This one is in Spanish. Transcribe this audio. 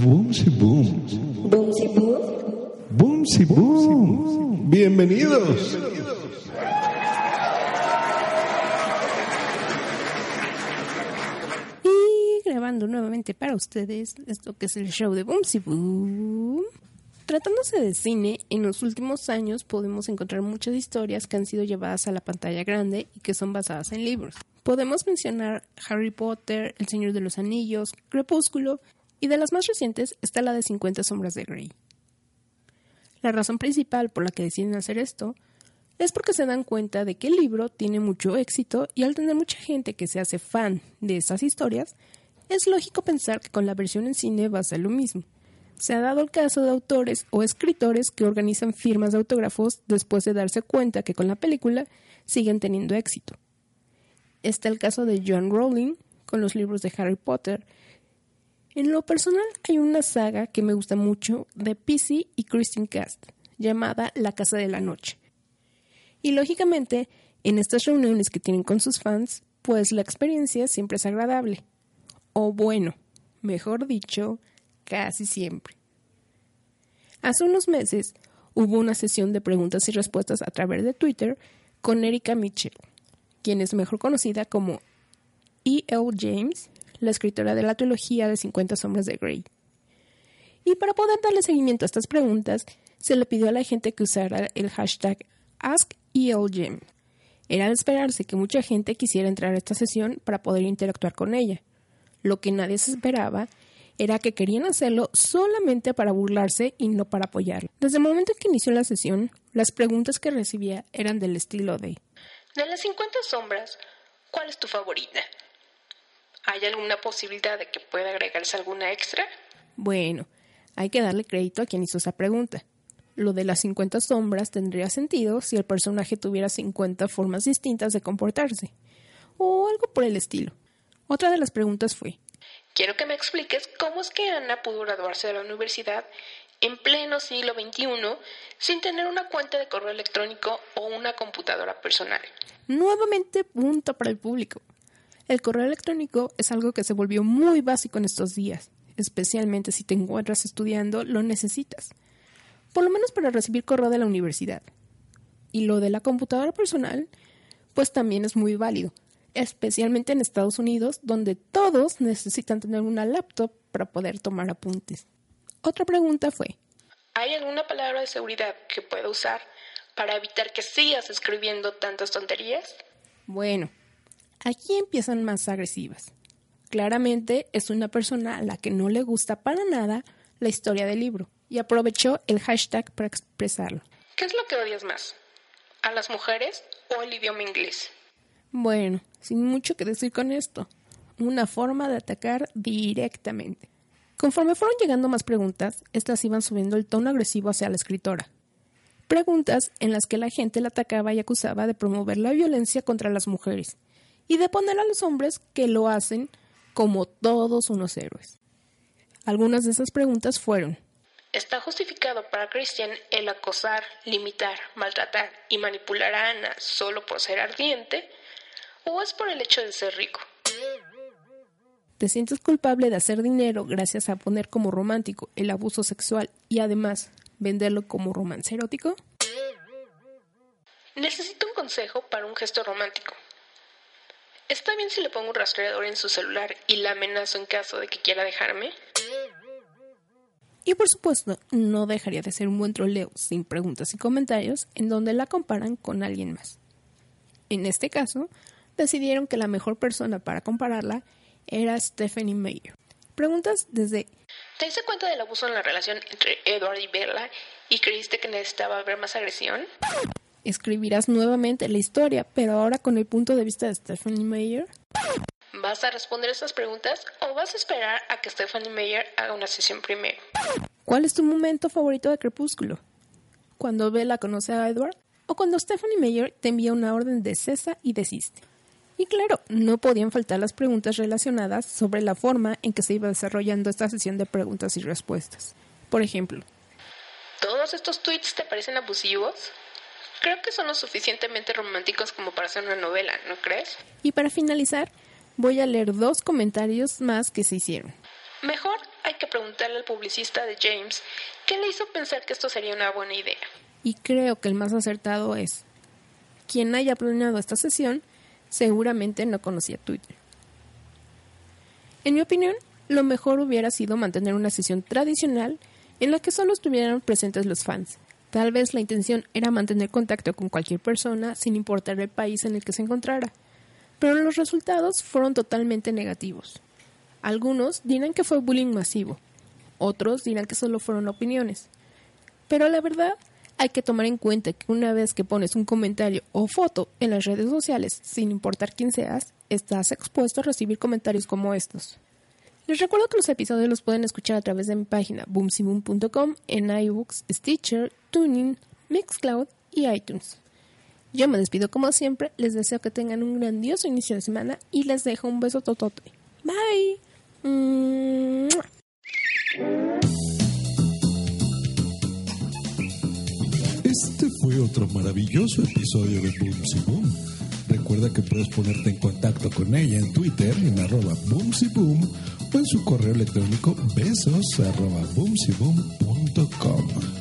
Boomsy boom. Boomsy boom. Boomsy boom. Bienvenidos. Y grabando nuevamente para ustedes esto que es el show de Boomsy Boom. Tratándose de cine, en los últimos años podemos encontrar muchas historias que han sido llevadas a la pantalla grande y que son basadas en libros. Podemos mencionar Harry Potter, El Señor de los Anillos, Crepúsculo y de las más recientes está la de 50 sombras de Grey. La razón principal por la que deciden hacer esto es porque se dan cuenta de que el libro tiene mucho éxito y al tener mucha gente que se hace fan de esas historias, es lógico pensar que con la versión en cine va a ser lo mismo. Se ha dado el caso de autores o escritores que organizan firmas de autógrafos después de darse cuenta que con la película siguen teniendo éxito. Está el caso de John Rowling con los libros de Harry Potter. En lo personal hay una saga que me gusta mucho de PC y Christine Cast, llamada La Casa de la Noche. Y lógicamente, en estas reuniones que tienen con sus fans, pues la experiencia siempre es agradable. O bueno, mejor dicho, casi siempre. Hace unos meses hubo una sesión de preguntas y respuestas a través de Twitter con Erika Mitchell, quien es mejor conocida como E.L. James, la escritora de la trilogía de 50 sombras de Grey. Y para poder darle seguimiento a estas preguntas, se le pidió a la gente que usara el hashtag AskELJames. Era de esperarse que mucha gente quisiera entrar a esta sesión para poder interactuar con ella. Lo que nadie se esperaba era que querían hacerlo solamente para burlarse y no para apoyarla. Desde el momento en que inició la sesión, las preguntas que recibía eran del estilo de De las 50 sombras, ¿cuál es tu favorita? ¿Hay alguna posibilidad de que pueda agregarse alguna extra? Bueno, hay que darle crédito a quien hizo esa pregunta. Lo de las 50 sombras tendría sentido si el personaje tuviera 50 formas distintas de comportarse, o algo por el estilo. Otra de las preguntas fue, Quiero que me expliques cómo es que Ana pudo graduarse de la universidad en pleno siglo XXI sin tener una cuenta de correo electrónico o una computadora personal. Nuevamente punto para el público. El correo electrónico es algo que se volvió muy básico en estos días, especialmente si te encuentras estudiando, lo necesitas. Por lo menos para recibir correo de la universidad. Y lo de la computadora personal, pues también es muy válido, especialmente en Estados Unidos, donde todos necesitan tener una laptop para poder tomar apuntes. Otra pregunta fue, ¿Hay alguna palabra de seguridad que pueda usar para evitar que sigas escribiendo tantas tonterías? Bueno, aquí empiezan más agresivas. Claramente es una persona a la que no le gusta para nada la historia del libro y aprovechó el hashtag para expresarlo. ¿Qué es lo que odias más? ¿A las mujeres o el idioma inglés? Bueno, sin mucho que decir con esto, una forma de atacar directamente. Conforme fueron llegando más preguntas, estas iban subiendo el tono agresivo hacia la escritora. Preguntas en las que la gente la atacaba y acusaba de promover la violencia contra las mujeres y de poner a los hombres que lo hacen como todos unos héroes. Algunas de esas preguntas fueron ¿Está justificado para Christian el acosar, limitar, maltratar y manipular a Ana solo por ser ardiente? ¿O es por el hecho de ser rico? ¿Te sientes culpable de hacer dinero gracias a poner como romántico el abuso sexual y además venderlo como romance erótico? Necesito un consejo para un gesto romántico. ¿Está bien si le pongo un rastreador en su celular y la amenazo en caso de que quiera dejarme? Y por supuesto, no dejaría de ser un buen troleo sin preguntas y comentarios en donde la comparan con alguien más. En este caso, decidieron que la mejor persona para compararla era Stephanie Meyer. Preguntas desde ¿Te diste cuenta del abuso en la relación entre Edward y Bella y creíste que necesitaba ver más agresión? escribirás nuevamente la historia, pero ahora con el punto de vista de Stephanie Meyer. ¿Vas a responder estas preguntas o vas a esperar a que Stephanie Meyer haga una sesión primero? ¿Cuál es tu momento favorito de Crepúsculo? ¿Cuando Bella conoce a Edward? ¿O cuando Stephanie Meyer te envía una orden de cesa y desiste? Y claro, no podían faltar las preguntas relacionadas sobre la forma en que se iba desarrollando esta sesión de preguntas y respuestas. Por ejemplo, ¿Todos estos tweets te parecen abusivos? Creo que son lo suficientemente románticos como para hacer una novela, ¿no crees? y para finalizar, Voy a leer dos comentarios más que se hicieron. Mejor hay que preguntarle al publicista de James qué le hizo pensar que esto sería una buena idea. Y creo que el más acertado es, quien haya planeado esta sesión seguramente no conocía Twitter. En mi opinión, lo mejor hubiera sido mantener una sesión tradicional en la que solo estuvieran presentes los fans. Tal vez la intención era mantener contacto con cualquier persona sin importar el país en el que se encontrara, pero los resultados fueron totalmente negativos. Algunos dirán que fue bullying masivo, otros dirán que solo fueron opiniones. Pero la verdad, hay que tomar en cuenta que una vez que pones un comentario o foto en las redes sociales, sin importar quién seas, estás expuesto a recibir comentarios como estos. Les recuerdo que los episodios los pueden escuchar a través de mi página boomsyboom.com en iBooks, Stitcher, Tuning, Mixcloud y iTunes. Yo me despido como siempre, les deseo que tengan un grandioso inicio de semana y les dejo un beso totote. Bye. Otro maravilloso episodio de Boomsy Boom. Recuerda que puedes ponerte en contacto con ella en Twitter en arroba Boomsy Boom o en su correo electrónico besos arroba boomsyboom.com.